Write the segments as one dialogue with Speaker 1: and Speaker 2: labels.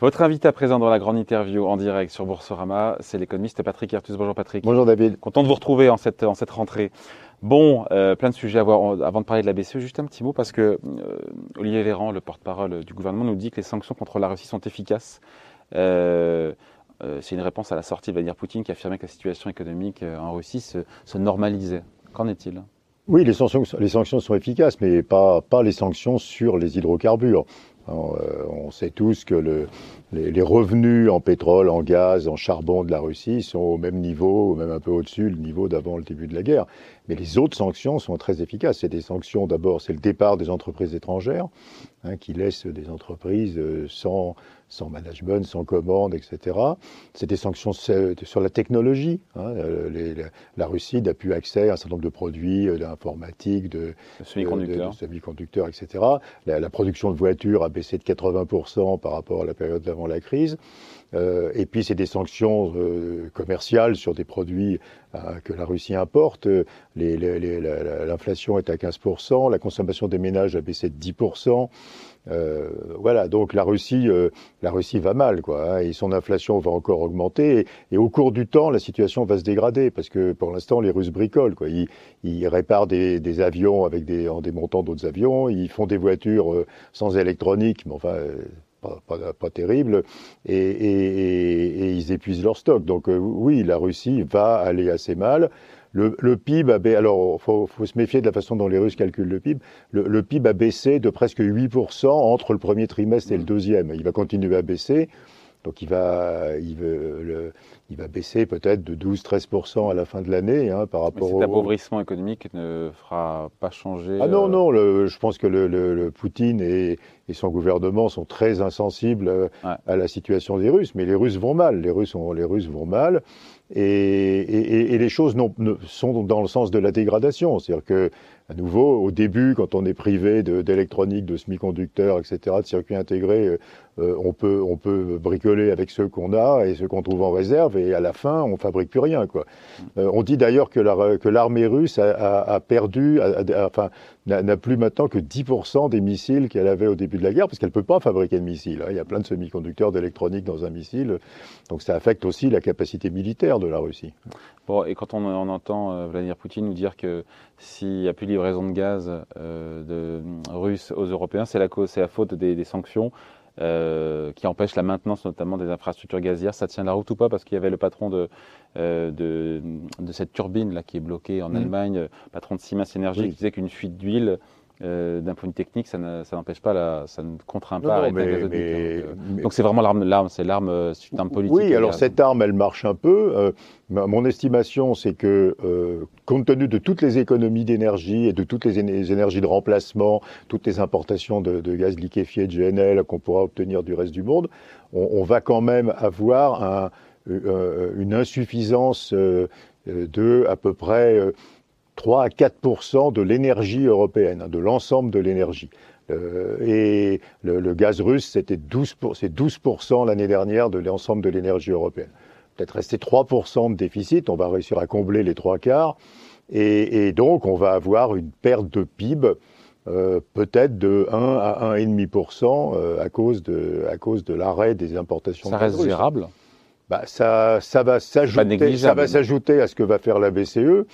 Speaker 1: Votre invité à présent dans la grande interview en direct sur Boursorama, c'est l'économiste Patrick Ertus. Bonjour Patrick.
Speaker 2: Bonjour David.
Speaker 1: Content de vous retrouver en cette, en cette rentrée. Bon, euh, plein de sujets à voir. Avant de parler de la BCE, juste un petit mot parce que euh, Olivier Véran, le porte-parole du gouvernement, nous dit que les sanctions contre la Russie sont efficaces. Euh, c'est une réponse à la sortie de Vladimir Poutine qui affirmait que la situation économique en Russie se, se normalisait. Qu'en est-il?
Speaker 2: Oui, les sanctions, les sanctions sont efficaces, mais pas, pas les sanctions sur les hydrocarbures. Euh, on sait tous que le, les, revenus en pétrole, en gaz, en charbon de la Russie sont au même niveau, ou même un peu au-dessus du niveau d'avant le début de la guerre. Mais les autres sanctions sont très efficaces. C'est des sanctions, d'abord, c'est le départ des entreprises étrangères, hein, qui laissent des entreprises euh, sans, sans management, sans commande, etc. C'est des sanctions sur la technologie. Hein. Euh, la Russie n'a plus accès à un certain nombre de produits d'informatique, de, semi-conducteurs, etc. La, la, production de voitures a baissé de 80% par rapport à la période d'avant la crise. Euh, et puis c'est des sanctions euh, commerciales sur des produits euh, que la Russie importe. L'inflation est à 15%, la consommation des ménages a baissé de 10%. voilà, donc la Russie, la Russie va mal, quoi, hein, et son inflation va encore augmenter. Et, au cours du temps, la situation va se dégrader parce que pour l'instant, les Russes bricolent, quoi. Ils, réparent des, avions avec des, en démontant d'autres avions. Ils font des voitures sans électronique, mais enfin, pas, terrible, et, ils épuisent leur stock. Donc euh, oui, la Russie va aller assez mal. Le, PIB a alors faut, faut se méfier de la façon dont les Russes calculent le PIB. Le, PIB a baissé de presque 8% entre le premier trimestre et le deuxième. Il va continuer à baisser. Donc il va, il, le, il va baisser peut-être de 12-13% à la fin de l'année hein, par rapport
Speaker 1: Mais cet appauvrissement économique ne fera pas changer.
Speaker 2: Ah non, euh, non, le, je pense que le, le Poutine et, et, son gouvernement sont très insensibles euh, à la situation des Russes. Mais les Russes vont mal, les Russes, ont, les Russes vont mal. Et, et, et les choses non, sont dans le sens de la dégradation. C'est-à-dire que à nouveau, au début, quand on est privé d'électronique, de, semi-conducteurs, etc., de circuits intégrés, euh, euh, on, peut, on peut bricoler avec ceux qu'on a et ceux qu'on trouve en réserve, et à la fin, on fabrique plus rien. Quoi. Euh, on dit d'ailleurs que l'armée russe a, perdu, enfin, n'a plus maintenant que 10% des missiles qu'elle avait au début de la guerre, parce qu'elle ne peut pas fabriquer de missiles. Hein. Il y a plein de semi-conducteurs d'électronique dans un missile, donc ça affecte aussi la capacité militaire de la Russie.
Speaker 1: Bon, et quand on, entend Vladimir Poutine nous dire que s'il n'y a plus livraison de gaz euh, de, russe aux Européens, c'est la, c'est la faute des, des sanctions. Euh, qui empêchent la maintenance notamment des infrastructures gazières. Ça tient la route ou pas? Parce qu'il y avait le patron de, euh, de, de, cette turbine là qui est bloquée en mmh. Allemagne, patron de Siemens Energy, qui disait qu'une fuite d'huile euh, d'un point de vue technique, ça n'empêche pas, la, ça ne contraint pas à arrêter mais, gazoduc. Hein. Donc c'est vraiment l'arme, c'est l'arme, euh, c'est une arme politique.
Speaker 2: Oui, alors cette arme, elle marche un peu. Euh, mon estimation, c'est que compte tenu de toutes les économies d'énergie et de toutes les, énergies de remplacement, toutes les importations de, gaz liquéfié, de GNL qu'on pourra obtenir du reste du monde, on, on va quand même avoir un, une insuffisance de à peu près 3 à 4 de l'énergie européenne, hein, de l'ensemble de l'énergie. Euh, et le, gaz russe, c'était 12 c'est 12 l'année dernière de l'ensemble de l'énergie européenne. Peut-être rester 3 de déficit, on va réussir à combler les trois quarts, et, donc on va avoir une perte de PIB euh, peut-être de 1 à 1,5% euh, à cause de à cause de l'arrêt des importations.
Speaker 1: Ça reste gérable?
Speaker 2: Bah, ça, ça va s'ajouter, ça va s'ajouter à ce que va faire la BCE,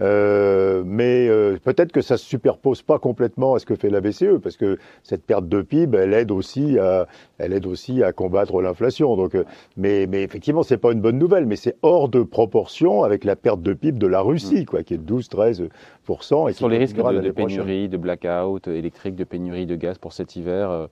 Speaker 2: euh, mais euh, peut-être que ça se superpose pas complètement à ce que fait la BCE, parce que cette perte de PIB, elle aide aussi à, elle aide aussi à combattre l'inflation. Donc, euh, mais, mais effectivement, c'est pas une bonne nouvelle, mais c'est hors de proportion avec la perte de PIB de la Russie, mm. quoi, qui est de 12-13 et
Speaker 1: Sur les risques de, de pénurie, de blackout électrique, de pénurie de gaz pour cet hiver.
Speaker 2: Euh,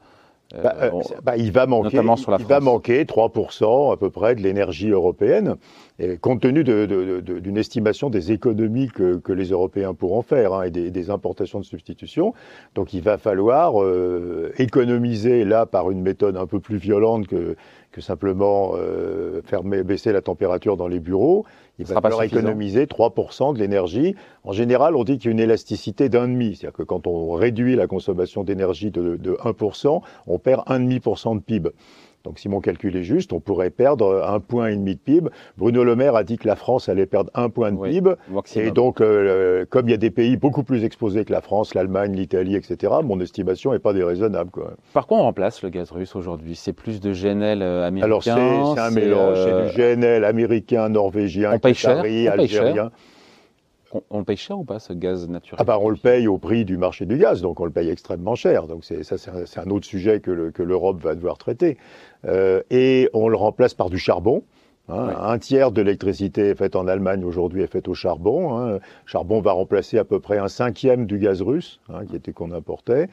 Speaker 2: bah, euh, bah, il va manquer, il va manquer 3% à peu près de l'énergie européenne, et compte tenu d'une de, de, estimation des économies que, que, les Européens pourront faire hein, et des, des, importations de substitution. Donc il va falloir euh, économiser là par une méthode un peu plus violente que, que simplement euh, faire baisser la température dans les bureaux. Il va falloir économiser 3% de l'énergie. En général, on dit qu'il y a une élasticité d'un demi. C'est-à-dire que quand on réduit la consommation d'énergie de, de 1%, on perd 1,5% de PIB. Donc si mon calcul est juste, on pourrait perdre un point et demi de PIB. Bruno Le Maire a dit que la France allait perdre un point de PIB. Et donc, euh, comme il y a des pays beaucoup plus exposés que la France, l'Allemagne, l'Italie, etc., mon estimation n'est pas déraisonnable. Quoi.
Speaker 1: Par quoi on remplace le gaz russe aujourd'hui? C'est plus de GNL américain
Speaker 2: Alors c'est un mélange, c'est du GNL américain, norvégien, qatari, algérien.
Speaker 1: On, le paye cher ou pas ce gaz naturel?
Speaker 2: Ah bah, On le paye au prix du marché du gaz, donc on le paye extrêmement cher. Donc ça c'est un, autre sujet que l'Europe va devoir traiter. Euh, et on le remplace par du charbon. Hein. Un tiers de l'électricité faite en Allemagne aujourd'hui est faite au charbon. Hein. Charbon va remplacer à peu près un cinquième du gaz russe, hein, qui était qu'on importait.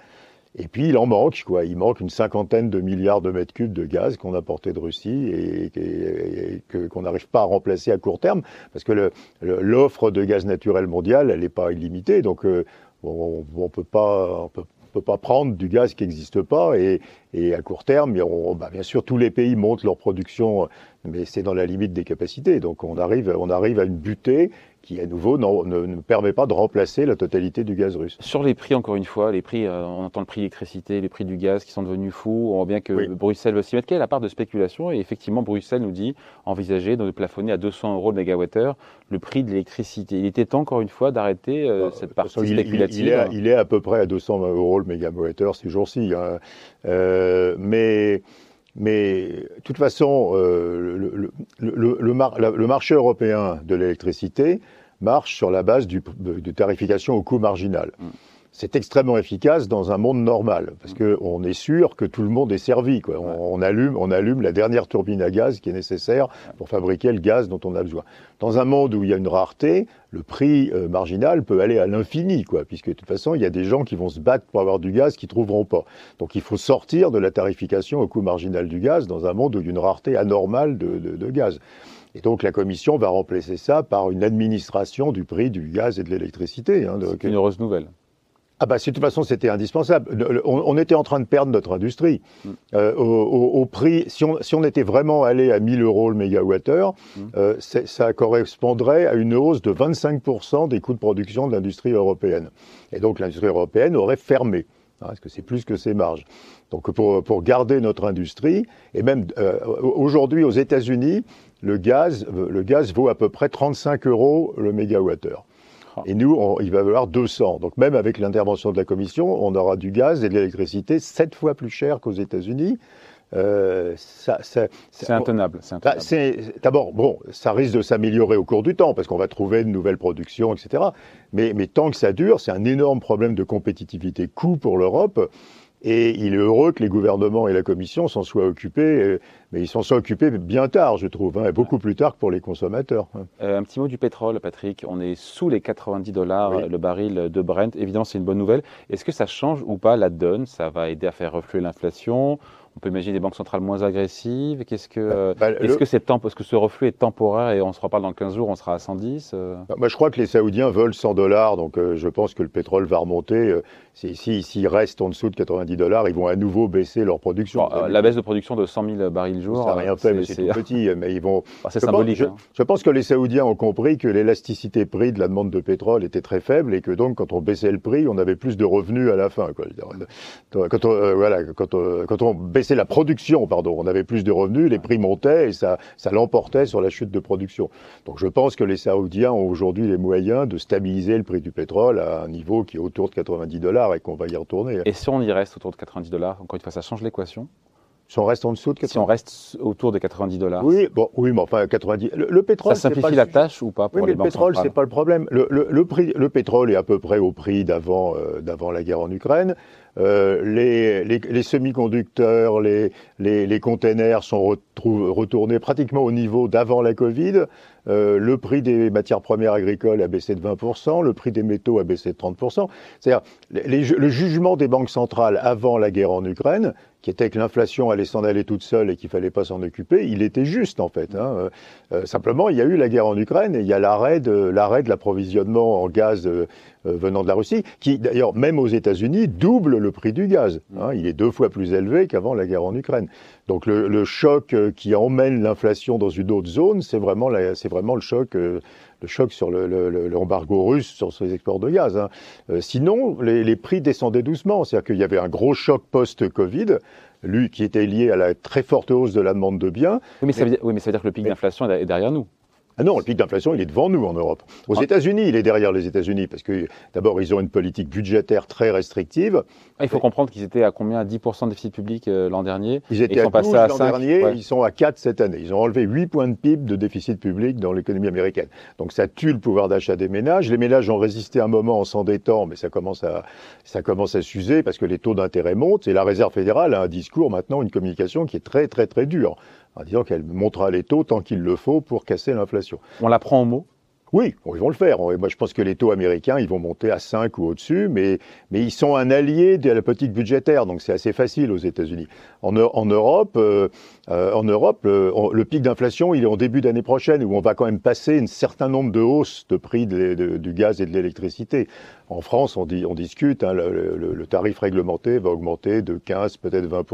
Speaker 2: Et puis il en manque, quoi. Il manque une cinquantaine de milliards de mètres cubes de gaz qu'on importait de Russie et, qu'on n'arrive pas à remplacer à court terme, parce que l'offre de gaz naturel mondial, elle n'est pas illimitée. Donc euh, on, ne peut pas, peut pas prendre du gaz qui n'existe pas et, à court terme, bah, bien sûr, tous les pays montent leur production, mais c'est dans la limite des capacités. Donc on arrive, on arrive à une butée qui à nouveau ne, ne, permet pas de remplacer la totalité du gaz russe.
Speaker 1: Sur les prix, encore une fois, les prix, euh, on entend le prix de l'électricité, les prix du gaz qui sont devenus fous, on voit bien que Bruxelles veut s'y mettre. Quelle est la part de spéculation? Et effectivement, Bruxelles nous dit envisager de plafonner à 200 euros le mégawattheure le prix de l'électricité. Il était temps, encore une fois, d'arrêter euh, bah, cette partie spéculative.
Speaker 2: Il, est, à peu près à 200 euros le mégawattheure ces jours-ci. Hein. Euh, mais mais de toute façon, euh, le, marché européen de l'électricité marche sur la base du, de tarification au coût marginal. Mm c'est extrêmement efficace dans un monde normal, parce qu'on est sûr que tout le monde est servi. Quoi. On, allume, on allume la dernière turbine à gaz qui est nécessaire pour fabriquer le gaz dont on a besoin. Dans un monde où il y a une rareté, le prix euh, marginal peut aller à l'infini, quoi, puisque de toute façon, il y a des gens qui vont se battre pour avoir du gaz qu'ils trouveront pas. Donc il faut sortir de la tarification au coût marginal du gaz dans un monde où il y a une rareté anormale de, de gaz. Et donc la Commission va remplacer ça par une administration du prix du gaz et de l'électricité.
Speaker 1: Hein, C'est une heureuse nouvelle.
Speaker 2: Ah bah, de toute façon, c'était indispensable. On, était en train de perdre notre industrie. Mm. Euh, au, prix, si on, si on, était vraiment allé à 1000 euros le mégawattheure, mm. euh, ça correspondrait à une hausse de 25% des coûts de production de l'industrie européenne. Et donc l'industrie européenne aurait fermé, hein, parce que c'est plus que ses marges? Donc pour, pour garder notre industrie, et même euh, aujourd'hui aux États-Unis, le gaz, le gaz vaut à peu près 35 euros le mégawattheure. Et nous, il va y avoir 200. Donc même avec l'intervention de la Commission, on aura du gaz et de l'électricité sept fois plus cher qu'aux États-Unis.
Speaker 1: Euh, c'est intenable.
Speaker 2: Bah, d'abord, bon, ça risque de s'améliorer au cours du temps parce qu'on va trouver de nouvelles productions, etc. Mais, mais tant que ça dure, c'est un énorme problème de compétitivité coût pour l'Europe. Et il est heureux que les gouvernements et la Commission s'en soient occupés, euh, mais ils s'en sont occupés bien tard, je trouve, hein, et beaucoup plus tard que pour les consommateurs.
Speaker 1: Hein. Euh, un petit mot du pétrole, Patrick. On est sous les 90 dollars le baril de Brent. Évidemment, c'est une bonne nouvelle. Est-ce que ça change ou pas la donne? Ça va aider à faire refluer l'inflation? On peut imaginer des banques centrales moins agressives. Qu'est-ce que, bah, bah, est-ce que c'est que ce reflux est temporaire et on se reparle dans 15 jours, on sera à 110 euh?
Speaker 2: bah, Je crois que les Saoudiens veulent 100 dollars, donc je pense que le pétrole va remonter. S'ils si, restent en dessous de 90 dollars, ils vont à nouveau baisser leur production.
Speaker 1: Euh, la baisse de production de 100 000 barils jour.
Speaker 2: Ça n'a rien fait, mais c'est tout petit. Mais ils vont.
Speaker 1: c'est symbolique.
Speaker 2: Pense, hein. je, pense que les Saoudiens ont compris que l'élasticité prix de la demande de pétrole était très faible et que donc quand on baissait le prix, on avait plus de revenus à la fin. Quoi. Quand, on, euh, voilà, quand, on, quand on baissait la production, pardon, on avait plus de revenus, les prix montaient et ça, ça l'emportait sur la chute de production. Donc je pense que les Saoudiens ont aujourd'hui les moyens de stabiliser le prix du pétrole à un niveau qui est autour de 90 dollars et qu'on va y retourner.
Speaker 1: Et si on y reste autour de 90 dollars, encore une fois, ça change l'équation?
Speaker 2: Si on reste en dessous de 90
Speaker 1: Si on reste autour de 90 dollars?
Speaker 2: Oui, bon, oui, mais enfin 90. Le, pétrole.
Speaker 1: Ça simplifie la tâche ou pas pour
Speaker 2: oui, mais le pétrole, c'est pas le problème. Le, le, prix, le pétrole est à peu près au prix d'avant, euh, d'avant la guerre en Ukraine. Euh, les, les, les semi-conducteurs, les, les, les containers sont retournés pratiquement au niveau d'avant la Covid. Euh, le prix des matières premières agricoles a baissé de 20%, le prix des métaux a baissé de 30%. C'est-à-dire, le jugement des banques centrales avant la guerre en Ukraine, qui était que l'inflation allait s'en aller toute seule et qu'il fallait pas s'en occuper, il était juste en fait. Hein. Euh, euh, simplement, il y a eu la guerre en Ukraine et il y a l'arrêt de l'arrêt de l'approvisionnement en gaz venant de la Russie, qui d'ailleurs même aux États-Unis double le prix du gaz. Hein. Il est deux fois plus élevé qu'avant la guerre en Ukraine. Donc le, le choc qui emmène l'inflation dans une autre zone, c'est vraiment c'est vraiment le choc, euh, le choc sur l'embargo le, russe sur ces exports de gaz. Hein. Euh, sinon, les, les, prix descendaient doucement. C'est-à-dire qu'il y avait un gros choc post-Covid. lui, qui était lié à la très forte hausse de la demande de biens.
Speaker 1: Oui, mais, ça, veut dire, oui, mais ça veut dire que le pic d'inflation est derrière nous.
Speaker 2: Ah non, le pic d'inflation, il est devant nous en Europe. Aux ah. États-Unis, il est derrière les États-Unis parce que d'abord, ils ont une politique budgétaire très restrictive.
Speaker 1: Ah, il faut comprendre qu'ils étaient à combien? 10% de déficit public euh, l'an dernier.
Speaker 2: Ils étaient à 12 l'an dernier, ils sont à 4 cette année. Ils ont enlevé 8 points de PIB de déficit public dans l'économie américaine. Donc ça tue le pouvoir d'achat des ménages. Les ménages ont résisté un moment en s'endettant, mais ça commence à ça commence à s'user parce que les taux d'intérêt montent et la Réserve fédérale a un discours maintenant, une communication qui est très très très dure en disant qu'elle montera les taux tant qu'il le faut pour casser l'inflation.
Speaker 1: On la prend en mot
Speaker 2: oui, ils vont le faire. Moi, je pense que les taux américains, ils vont monter à 5 ou au-dessus, mais, mais ils sont un allié de la politique budgétaire, donc c'est assez facile aux États-Unis. En, en, Europe, euh, euh, en Europe le, pic d'inflation, il est en début d'année prochaine, où on va quand même passer un certain nombre de hausses de prix du gaz et de l'électricité. En France, on, dit, on discute, hein, le, tarif réglementé va augmenter de 15, peut-être 20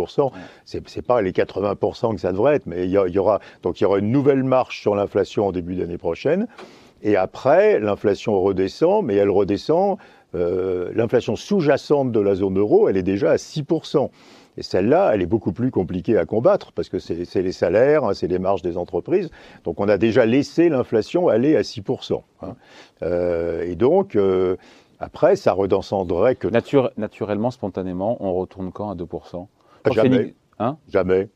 Speaker 2: C'est C'est pas les 80% que ça devrait être, mais il y, y, aura donc il y aura une nouvelle marche sur l'inflation en début d'année prochaine. Et après, l'inflation redescend, mais elle redescend. Euh, l'inflation sous-jacente de la zone euro, elle est déjà à 6%. Et celle-là, elle est beaucoup plus compliquée à combattre parce que c'est les salaires, hein, c'est les marges des entreprises. Donc on a déjà laissé l'inflation aller à 6%. Hein. Euh, et donc, euh, après, ça redescendrait que...
Speaker 1: naturellement, spontanément, on retourne quand à 2%
Speaker 2: Jamais. Hein? Jamais.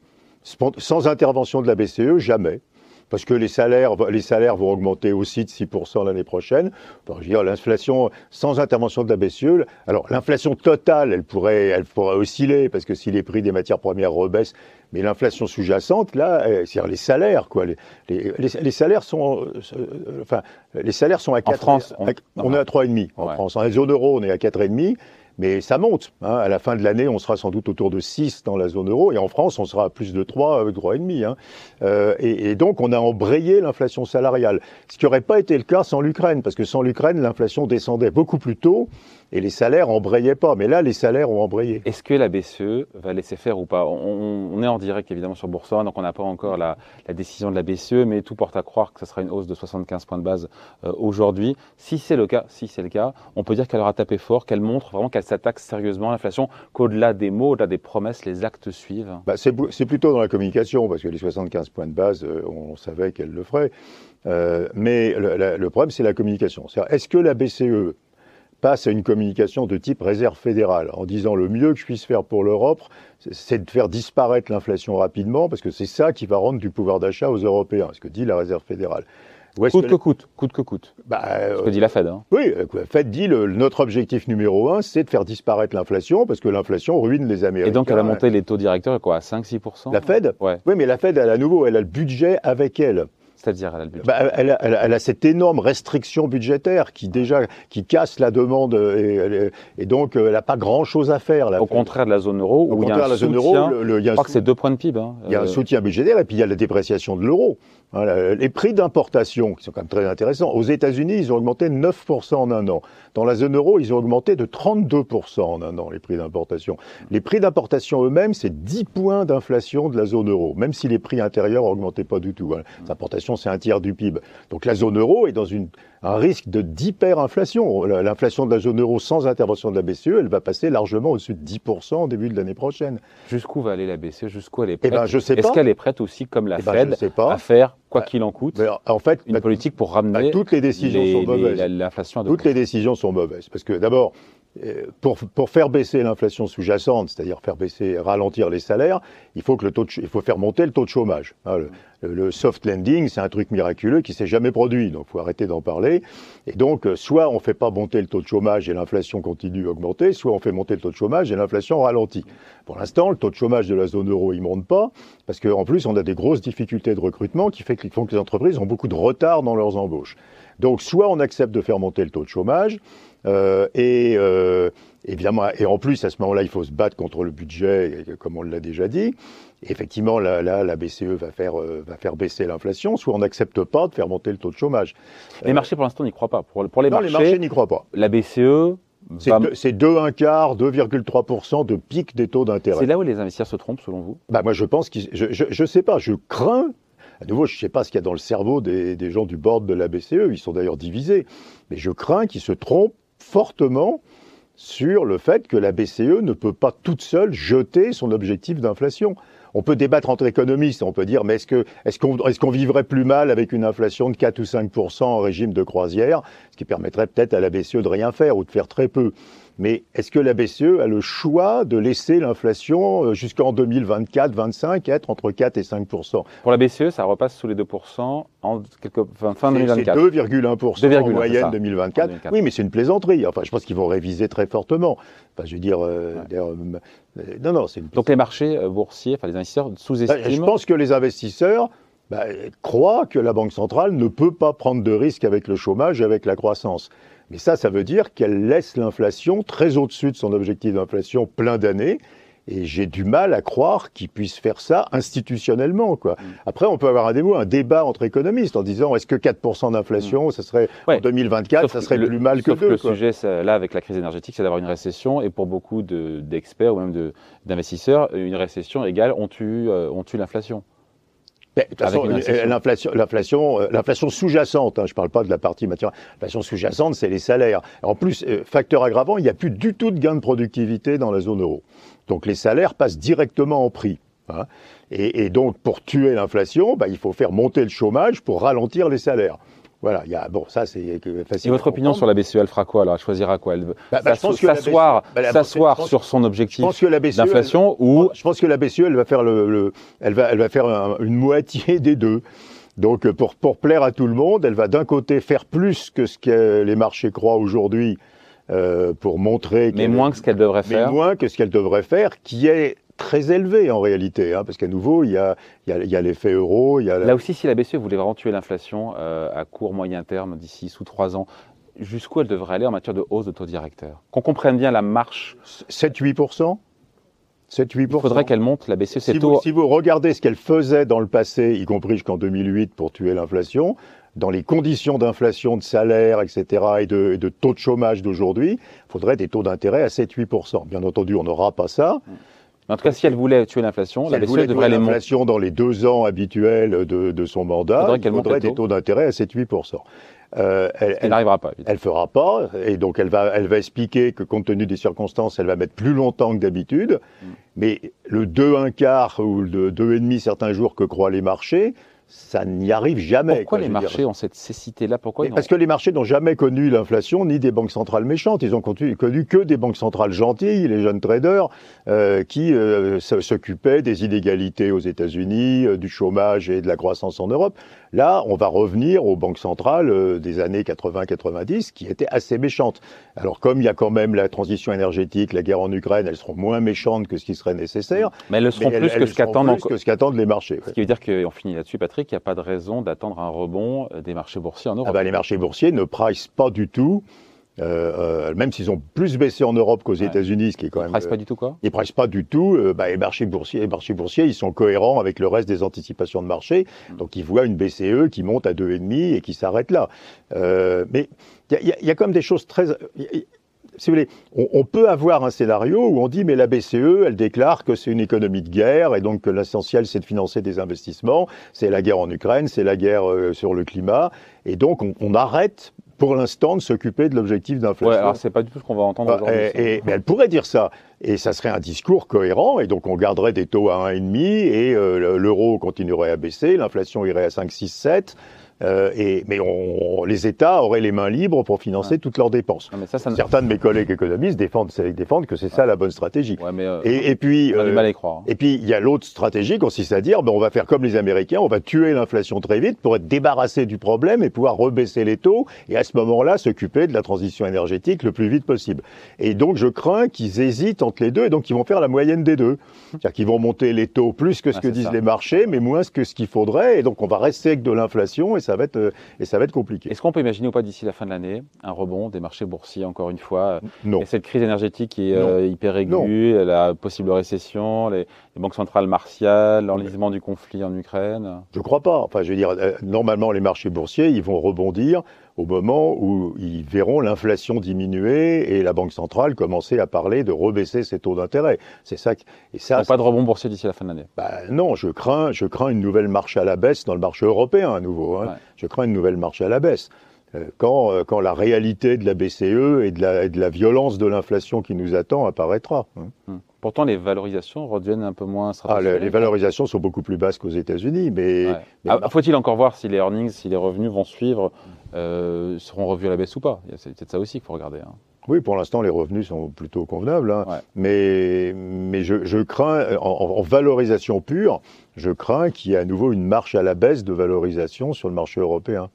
Speaker 2: Sans intervention de la BCE, jamais parce que les salaires, les salaires vont augmenter aussi de 6% l'année prochaine. je veux dire, l'inflation sans intervention de la BCE, alors l'inflation totale, elle pourrait, elle pourrait osciller, parce que si les prix des matières premières rebaissent, mais l'inflation sous-jacente, là, euh, c'est-à-dire les salaires, quoi. Les, les, les, salaires sont, euh, enfin, les salaires sont à 4.
Speaker 1: En France,
Speaker 2: on, on est à 3,5 en France. En zone euro, on est à 4,5. Mais ça monte. Hein. À la fin de l'année, on sera sans doute autour de 6 dans la zone euro. Et en France, on sera à plus de 3, avec 3,5. Hein. Euh, et, et, donc, on a embrayé l'inflation salariale. Ce qui n'aurait pas été le cas sans l'Ukraine. Parce que sans l'Ukraine, l'inflation descendait beaucoup plus tôt et les salaires embrayaient pas. Mais là, les salaires ont embrayé.
Speaker 1: Est-ce que la BCE va laisser faire ou pas? On, est en direct évidemment sur Boursorama, donc on n'a pas encore la, décision de la BCE, mais tout porte à croire que ce sera une hausse de 75 points de base euh, aujourd'hui. Si c'est le cas, si c'est le cas, on peut dire qu'elle aura tapé fort, qu'elle montre vraiment qu'elle s'attaque sérieusement à l'inflation, qu'au-delà des mots, au-delà des promesses, les actes suivent.
Speaker 2: Bah, c'est plutôt dans la communication, parce que les 75 points de base, euh, on savait qu'elle le ferait. Euh, mais le, problème, c'est la communication. Est-ce que la BCE passe à une communication de type réserve fédérale, en disant le mieux que je puisse faire pour l'Europe, c'est de faire disparaître l'inflation rapidement, parce que c'est ça qui va rendre du pouvoir d'achat aux Européens, ce que dit la réserve fédérale.
Speaker 1: Coûte que, coûte, coûte que coûte. Bah, ce que dit la Fed. Hein.
Speaker 2: Oui, la Fed dit le, notre objectif numéro un, c'est de faire disparaître l'inflation, parce que l'inflation ruine les Américains.
Speaker 1: Et donc elle a monté les taux directeurs quoi, à 5-6%
Speaker 2: La Fed
Speaker 1: ouais.
Speaker 2: Oui, mais la Fed, elle, à nouveau, elle a le budget avec elle.
Speaker 1: C'est-à-dire, elle a le
Speaker 2: budget. Bah, elle, a, elle, a, cette énorme restriction budgétaire qui déjà qui casse la demande et, et donc euh, elle n'a pas grand-chose à faire.
Speaker 1: Au contraire de la zone euro, où il y a un euro, le, je crois que c'est deux points de PIB. Hein.
Speaker 2: Il y a un euh, soutien budgétaire et puis il y a la dépréciation de l'euro. Les prix d'importation, qui sont quand même très intéressants, aux États-Unis, ils ont augmenté 9% en un an. Dans la zone euro, ils ont augmenté de 32% en un an, les prix d'importation. Les prix d'importation eux-mêmes, c'est 10 points d'inflation de la zone euro, même si les prix intérieurs n'augmentaient pas du tout. Les importations, c'est un tiers du PIB. Donc la zone euro est dans une, un risque de d'hyperinflation. L'inflation de la zone euro sans intervention de la BCE, elle va passer largement au-dessus de 10% au début de l'année prochaine.
Speaker 1: Jusqu'où va aller la BCE Jusqu'où elle est prête
Speaker 2: eh ben, je sais
Speaker 1: Est-ce qu'elle est prête aussi, comme la eh ben, Fed, à faire quoi bah, qu'il en coûte,
Speaker 2: en fait,
Speaker 1: une politique pour ramener
Speaker 2: toutes les décisions sont mauvaises.
Speaker 1: L'inflation
Speaker 2: toutes les décisions sont mauvaises. Parce que d'abord, pour, pour, faire baisser l'inflation sous-jacente, c'est-à-dire faire baisser, ralentir les salaires, il faut que le taux il faut faire monter le taux de chômage. Hein, le, soft landing, c'est un truc miraculeux qui s'est jamais produit, donc faut arrêter d'en parler. Et donc, euh, soit on fait pas monter le taux de chômage et l'inflation continue à augmenter, soit on fait monter le taux de chômage et l'inflation ralentit. Pour l'instant, le taux de chômage de la zone euro il monte pas parce qu'en plus on a des grosses difficultés de recrutement qui font que les entreprises ont beaucoup de retard dans leurs embauches. Donc, soit on accepte de faire monter le taux de chômage, euh, et euh, évidemment, et en plus, à ce moment-là, il faut se battre contre le budget, comme on l'a déjà dit. effectivement, là, là, la BCE va faire, euh, va faire baisser l'inflation, soit on n'accepte pas de faire monter le taux de chômage.
Speaker 1: Les marchés, pour l'instant, n'y croient pas. Pour, pour les
Speaker 2: non,
Speaker 1: marchés,
Speaker 2: les marchés n'y croient pas.
Speaker 1: La BCE
Speaker 2: c'est 2, 1 quart, 2,3% de pic des taux d'intérêt.
Speaker 1: C'est là où les investisseurs se trompent, selon vous?
Speaker 2: Bah Moi, je pense que. Je, je, sais pas, je crains. À nouveau, je ne sais pas ce qu'il y a dans le cerveau des, des gens du board de la BCE, ils sont d'ailleurs divisés. Mais je crains qu'ils se trompent fortement sur le fait que la BCE ne peut pas toute seule jeter son objectif d'inflation. On peut débattre entre économistes, on peut dire, mais est-ce qu'on vivrait plus mal avec une inflation de 4 ou 5% en régime de croisière, ce qui permettrait peut-être à la BCE de rien faire ou de faire très peu? Mais est-ce que la BCE a le choix de laisser l'inflation euh, jusqu'en 2024-25 être entre 4 et 5% Pour
Speaker 1: la BCE, ça repasse sous les 2 en quelque, fin, 2024.
Speaker 2: C'est 2,1% en moyenne 2024. Oui, mais c'est une plaisanterie. Enfin, je pense qu'ils vont réviser très fortement. Enfin, je veux dire, euh, euh,
Speaker 1: non, non, c'est une... Donc les marchés boursiers, enfin les investisseurs sous-estiment.
Speaker 2: Je pense que les investisseurs bah, croient que la Banque centrale ne peut pas prendre de risques avec le chômage et avec la croissance. Mais ça, ça veut dire qu'elle laisse l'inflation très au-dessus de son objectif d'inflation plein d'années. Et j'ai du mal à croire qu'ils puissent faire ça institutionnellement. Quoi. Mm. Après, on peut avoir un débat, un débat entre économistes en disant est-ce que 4% d'inflation, mm. ça serait en 2024, ça serait plus mal que
Speaker 1: sauf le sujet, là, avec la crise énergétique, c'est d'avoir une récession. Et pour beaucoup d'experts ou même d'investisseurs, une récession égale on tue, euh, on tue l'inflation.
Speaker 2: Toute façon, l'inflation, l'inflation, euh, l'inflation sous-jacente, hein, je ne parle pas de la partie matière, l'inflation sous-jacente, c'est les salaires. En plus, euh, facteur aggravant, il n'y a plus du tout de gain de productivité dans la zone euro. Donc les salaires passent directement en prix. Hein. Et, et, donc, pour tuer l'inflation, bah, il faut faire monter le chômage pour ralentir les salaires. Voilà, il y a, bon, ça c'est
Speaker 1: facile. Et votre opinion sur la BCE, elle fera quoi alors Elle choisira quoi? Elle bah, bah, s'asseoir, bah, s'asseoir sur son objectif e, d'inflation ou
Speaker 2: Je pense que la BCE, elle va faire le, elle va, elle va faire une moitié des deux. Donc pour, pour plaire à tout le monde, elle va d'un côté faire plus que ce que les marchés croient aujourd'hui euh, pour montrer.
Speaker 1: Mais moins que ce qu'elle devrait faire.
Speaker 2: Mais moins que ce qu'elle devrait faire, qui est très élevé en réalité, hein, parce qu'à nouveau, il y a, y a, l'effet euro. Il y a
Speaker 1: Là aussi, si la BCE voulait vraiment tuer l'inflation euh, à court, moyen terme, d'ici sous trois ans, jusqu'où elle devrait aller en matière de hausse de taux directeur? Qu'on comprenne bien la marche.
Speaker 2: 7-8 7-8
Speaker 1: Il faudrait qu'elle monte, la BCE,
Speaker 2: si Vous, si vous regardez ce qu'elle faisait dans le passé, y compris jusqu'en 2008 pour tuer l'inflation, dans les conditions d'inflation de salaire, etc., et de, et de taux de chômage d'aujourd'hui, il faudrait des taux d'intérêt à 7-8% Bien entendu, on n'aura pas ça.
Speaker 1: En tout cas, si elle voulait tuer l'inflation, la BCE devrait
Speaker 2: les L'inflation dans les deux ans habituels de, de son mandat, il faudrait, des taux d'intérêt à 7-8
Speaker 1: euh, elle n'arrivera pas.
Speaker 2: Elle fera pas, et donc elle va, elle va expliquer que compte tenu des circonstances, elle va mettre plus longtemps que d'habitude. Mm. Mais le 2 1 quart ou le 2,5 certains jours que croient les marchés, ça n'y arrive jamais.
Speaker 1: Pourquoi les marchés ont cette cécité-là Pourquoi
Speaker 2: Parce que les marchés n'ont jamais connu l'inflation ni des banques centrales méchantes. Ils ont connu, que des banques centrales gentilles, les jeunes traders, euh, qui euh, s'occupaient des inégalités aux États-Unis, euh, du chômage et de la croissance en Europe. Là, on va revenir aux banques centrales des années 80-90, qui étaient assez méchantes. Alors, comme il y a quand même la transition énergétique, la guerre en Ukraine, elles seront moins méchantes que ce qui serait nécessaire.
Speaker 1: Mais elles le seront plus que, ce qu'attendent
Speaker 2: que ce qu'attendent les marchés.
Speaker 1: Ce qui veut dire qu'on finit là-dessus, Patrick qu'il n'y a pas de raison d'attendre un rebond euh, des marchés boursiers en Europe.
Speaker 2: Ah bah, les marchés boursiers ne price pas du tout. Euh, euh, même s'ils ont plus baissé en Europe qu'aux États-Unis, ce qui est quand
Speaker 1: ils
Speaker 2: même.
Speaker 1: Ils ne pas du tout quoi
Speaker 2: Ils ne pas du tout. bah, les marchés boursiers, les marchés boursiers, ils sont cohérents avec le reste des anticipations de marché. Mm. Donc ils voient une BCE qui monte à 2,5 et qui s'arrête là. mais il y, y, a quand même des choses très si vous voulez, on, peut avoir un scénario où on dit mais la BCE, elle déclare que c'est une économie de guerre et donc que l'essentiel c'est de financer des investissements, c'est la guerre en Ukraine, c'est la guerre euh, sur le climat, et donc on, arrête pour l'instant de s'occuper de l'objectif d'inflation. Ouais,
Speaker 1: alors c'est pas du tout ce qu'on va entendre bah, aujourd'hui.
Speaker 2: Et, mais elle pourrait dire ça, et ça serait un discours cohérent, et donc on garderait des taux à 1,5 et euh, l'euro continuerait à baisser, l'inflation irait à 5, 6, 7. Euh, et, mais on, les États auraient les mains libres pour financer toutes leurs dépenses. Certains de mes collègues économistes défendent, défendent que c'est ça la bonne stratégie.
Speaker 1: Euh,
Speaker 2: et, et, puis,
Speaker 1: on a du mal à y croire. Hein.
Speaker 2: Et puis il y a l'autre stratégie qui consiste à dire, ben, on va faire comme les Américains, on va tuer l'inflation très vite pour être débarrassé du problème et pouvoir rebaisser les taux et à ce moment-là s'occuper de la transition énergétique le plus vite possible. Et donc je crains qu'ils hésitent entre les deux et donc ils vont faire la moyenne des deux. C'est-à-dire qu'ils vont monter les taux plus que ce que disent les marchés, mais moins que ce qu'il faudrait et donc on va rester avec de l'inflation ça va être, euh, et ça va être compliqué.
Speaker 1: Est-ce qu'on peut imaginer ou pas d'ici la fin de l'année un rebond des marchés boursiers, encore une fois
Speaker 2: Non. Et
Speaker 1: cette crise énergétique qui est euh, hyper aiguë, la possible récession, les, banques centrales martiales, l'enlisement du conflit en Ukraine?
Speaker 2: Je ne crois pas. Enfin, je veux dire, euh, normalement, les marchés boursiers, ils vont rebondir au moment où ils verront l'inflation diminuer et la Banque centrale commencer à parler de rebaisser ses taux d'intérêt. C'est ça.
Speaker 1: Et ça. pas de rebond boursier d'ici la fin de l'année.
Speaker 2: Bah, non, je crains, je crains une nouvelle marche à la baisse dans le marché européen à nouveau. Hein. Je crains une nouvelle marche à la baisse. quand, quand la réalité de la BCE et de la, de la violence de l'inflation qui nous attend apparaîtra. Hein.
Speaker 1: Hum. Pourtant, les valorisations reviennent un peu moins
Speaker 2: ah, les, valorisations sont beaucoup plus basses qu'aux États-Unis, mais,
Speaker 1: ah, faut-il encore voir si les earnings, si les revenus vont suivre, euh, seront revus à la baisse ou pas? C'est peut-être ça aussi qu'il faut regarder. Hein.
Speaker 2: Oui, pour l'instant, les revenus sont plutôt convenables, hein. mais, mais je, crains, en, valorisation pure, je crains qu'il y ait à nouveau une marche à la baisse de valorisation sur le marché européen.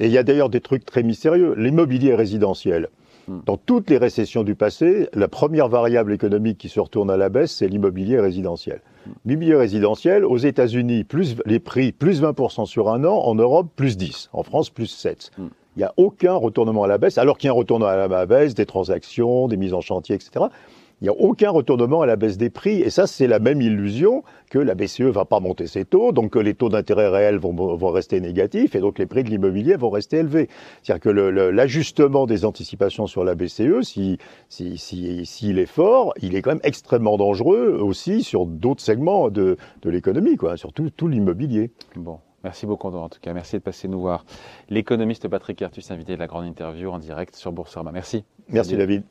Speaker 2: Et il y a d'ailleurs des trucs très mystérieux. L'immobilier résidentiel. Hmm. Dans toutes les récessions du passé, la première variable économique qui se retourne à la baisse, c'est l'immobilier résidentiel. Hmm. L'immobilier résidentiel, aux États-Unis, plus les prix, plus 20% sur un an, en Europe, plus 10, en France, plus 7. Hmm. Il n'y a aucun retournement à la baisse, alors qu'il y a un retournement à la baisse des transactions, des mises en chantier, etc. Il n'y a aucun retournement à la baisse des prix. Et ça, c'est la même illusion que la BCE va pas monter ses taux, donc que les taux d'intérêt réels vont, vont, rester négatifs et donc les prix de l'immobilier vont rester élevés. C'est-à-dire que l'ajustement des anticipations sur la BCE, s'il si, si, si, est fort, il est quand même extrêmement dangereux aussi sur d'autres segments de, de l'économie, quoi, sur tout, tout l'immobilier.
Speaker 1: Bon. Merci beaucoup, en tout cas. Merci de passer nous voir. L'économiste Patrick Artus, invité de la grande interview en direct sur Boursorama. Merci.
Speaker 2: Merci, David.